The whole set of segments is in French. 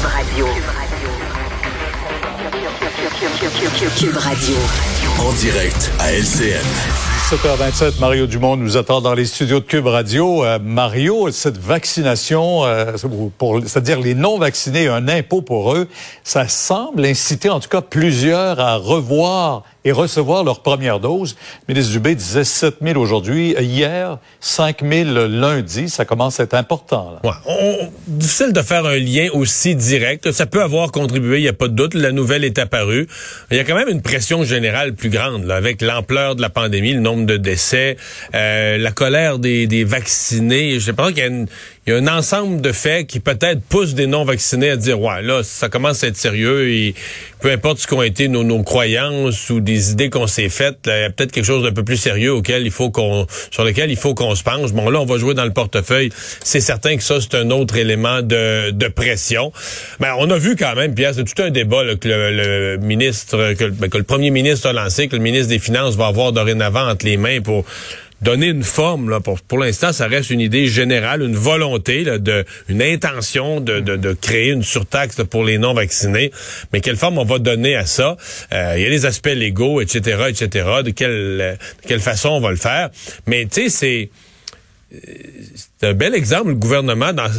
Cube Radio. Cube Radio. En direct à LCN. 7h27, Mario Dumont nous attend dans les studios de Cube Radio. Euh, Mario, cette vaccination, euh, pour, c'est-à-dire les non-vaccinés, un impôt pour eux, ça semble inciter en tout cas plusieurs à revoir et recevoir leur première dose. Le ministre Dubé disait 7 000 aujourd'hui. Hier, 5 000 lundi. Ça commence à être important. Là. Ouais. difficile de faire un lien aussi direct. Ça peut avoir contribué, il n'y a pas de doute. La nouvelle est apparue. Il y a quand même une pression générale plus grande là, avec l'ampleur de la pandémie, le nombre de décès, euh, la colère des, des vaccinés. Je pense qu'il y a une il y a un ensemble de faits qui peut-être poussent des non-vaccinés à dire ouais là ça commence à être sérieux et peu importe ce qu'ont été nos, nos, croyances ou des idées qu'on s'est faites, il y a peut-être quelque chose d'un peu plus sérieux auquel il faut qu'on sur lequel il faut qu'on se penche. Bon là on va jouer dans le portefeuille. C'est certain que ça c'est un autre élément de, de pression. Mais ben, on a vu quand même Pierre c'est tout un débat que le, ministre ben, que le premier ministre a lancé que le ministre des Finances va avoir dorénavant entre les mains pour donner une forme. Là, pour pour l'instant, ça reste une idée générale, une volonté, là, de, une intention de, de, de créer une surtaxe pour les non-vaccinés. Mais quelle forme on va donner à ça? Euh, il y a les aspects légaux, etc., etc., de quelle, de quelle façon on va le faire. Mais tu sais, c'est c'est un bel exemple, le gouvernement dans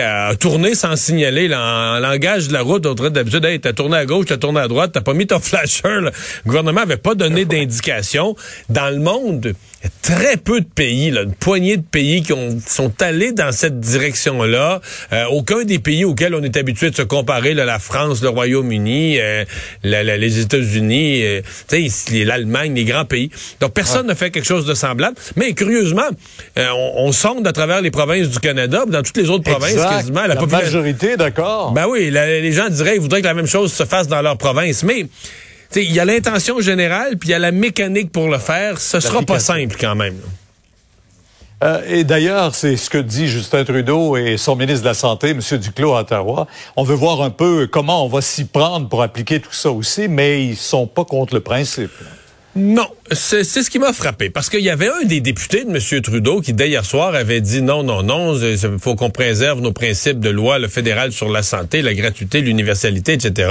a tourné sans signaler là, en langage de la route. On d'habitude, hey, t'as tourné à gauche, t'as tourné à droite, t'as pas mis ton flasher. Le gouvernement avait pas donné d'indication. Dans le monde, il y a très peu de pays, là, une poignée de pays qui ont, sont allés dans cette direction-là. Euh, aucun des pays auxquels on est habitué de se comparer, là, la France, le Royaume-Uni, euh, les États-Unis, euh, l'Allemagne, les grands pays. Donc personne n'a fait quelque chose de semblable. Mais curieusement, euh, on, on, sonde à travers les provinces du Canada, dans toutes les autres provinces quasiment. La, majorité, d'accord. Ben oui, les gens diraient, ils voudraient que la même chose se fasse dans leur province. Mais il y a l'intention générale, puis il y a la mécanique pour le faire. Ce sera pas simple quand même. Euh, et d'ailleurs, c'est ce que dit Justin Trudeau et son ministre de la Santé, M. Duclos à Ottawa. On veut voir un peu comment on va s'y prendre pour appliquer tout ça aussi, mais ils sont pas contre le principe. Non, c'est ce qui m'a frappé. Parce qu'il y avait un des députés de M. Trudeau qui, dès hier soir, avait dit non, non, non, il faut qu'on préserve nos principes de loi, le fédéral sur la santé, la gratuité, l'universalité, etc.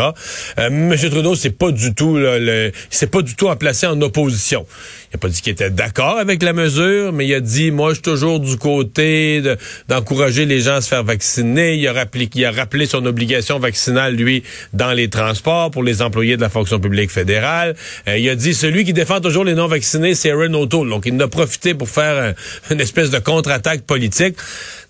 Euh, M. Trudeau, c'est pas du tout, le, c'est pas du tout en placé en opposition. Il n'a pas dit qu'il était d'accord avec la mesure, mais il a dit, moi, je suis toujours du côté d'encourager les gens à se faire vacciner. Il a, rappelé, il a rappelé son obligation vaccinale, lui, dans les transports pour les employés de la fonction publique fédérale. Euh, il a dit, celui qui défend toujours les non-vaccinés, c'est Aaron O'Toole. Donc, il en a profité pour faire une espèce de contre-attaque politique.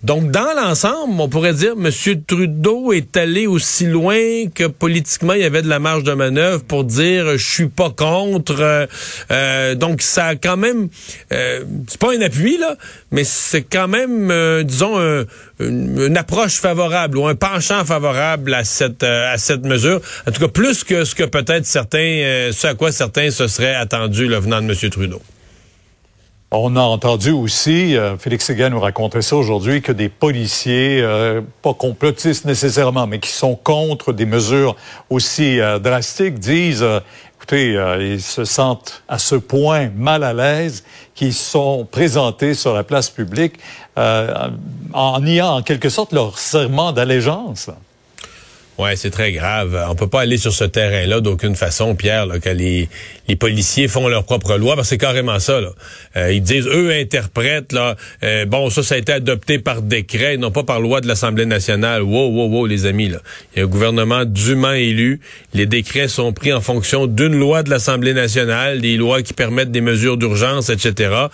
Donc, dans l'ensemble, on pourrait dire, M. Trudeau est allé aussi loin que politiquement, il y avait de la marge de manœuvre pour dire, je suis pas contre. Euh, euh, donc, ça a quand même, euh, c'est pas un appui là, mais c'est quand même, euh, disons, une, approche favorable ou un penchant favorable à cette à cette mesure. En tout cas, plus que ce que peut-être certains, ce à quoi certains se seraient attendus le venant de M. Trudeau. On a entendu aussi, euh, Félix Séguin nous racontait ça aujourd'hui, que des policiers, euh, pas complotistes nécessairement, mais qui sont contre des mesures aussi euh, drastiques, disent, écoutez, ils se sentent à ce point mal à l'aise qu'ils sont présentés sur la place publique en niant en quelque sorte leur serment d'allégeance. Ouais, c'est très grave. On peut pas aller sur ce terrain-là d'aucune façon, Pierre, là, que les, les policiers font leur propre loi, parce que c'est carrément ça. Là. Euh, ils disent, eux interprètent, là, euh, bon, ça, ça a été adopté par décret, non pas par loi de l'Assemblée nationale. Wow, wow, wow, les amis, là. Il y a un gouvernement dûment élu. Les décrets sont pris en fonction d'une loi de l'Assemblée nationale, des lois qui permettent des mesures d'urgence, etc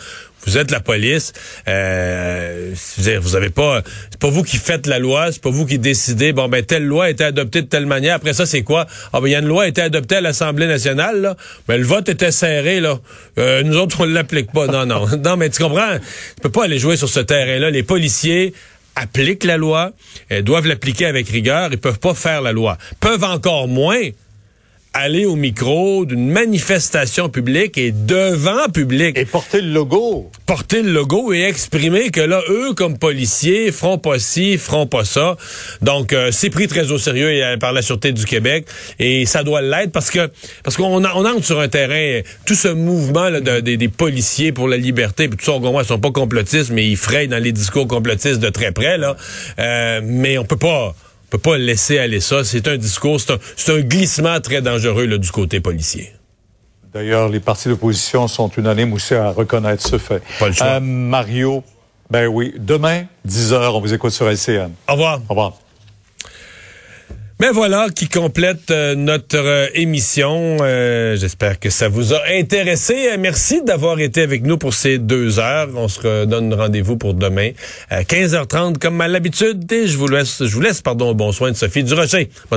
vous êtes la police. Euh, vous avez pas, c'est pas vous qui faites la loi, c'est pas vous qui décidez. Bon ben telle loi a été adoptée de telle manière. Après ça, c'est quoi? Ah ben il y a une loi a été adoptée à l'Assemblée nationale. Là. Ben le vote était serré là. Euh, nous autres on l'applique pas. Non non non. Mais tu comprends? Tu peux pas aller jouer sur ce terrain-là. Les policiers appliquent la loi, doivent l'appliquer avec rigueur. Ils peuvent pas faire la loi. Peuvent encore moins aller au micro d'une manifestation publique et devant public. Et porter le logo. Porter le logo et exprimer que là, eux, comme policiers, feront pas ci, feront pas ça. Donc, euh, c'est pris très au sérieux euh, par la Sûreté du Québec et ça doit l'être parce que parce qu'on on entre sur un terrain, tout ce mouvement là, de, des policiers pour la liberté, puis tout ça, on ils sont pas complotistes, mais ils frayent dans les discours complotistes de très près, là. Euh, mais on peut pas On peut pas laisser aller ça. C'est un discours, c'est un, un, glissement très dangereux là, du côté policier. D'ailleurs, les partis d'opposition sont unanimes aussi à reconnaître ce fait. Pas le choix. Euh, Mario, ben oui, demain, 10h, on vous écoute sur LCN. Au revoir. Au revoir. Ben voilà qui complète euh, notre euh, émission. Euh, J'espère que ça vous a intéressé. merci d'avoir été avec nous pour ces deux heures. On se redonne rendez-vous pour demain à 15h30 comme à l'habitude. Et je vous laisse, je vous laisse pardon, bon soin de Sophie Durocher. Bonne soirée.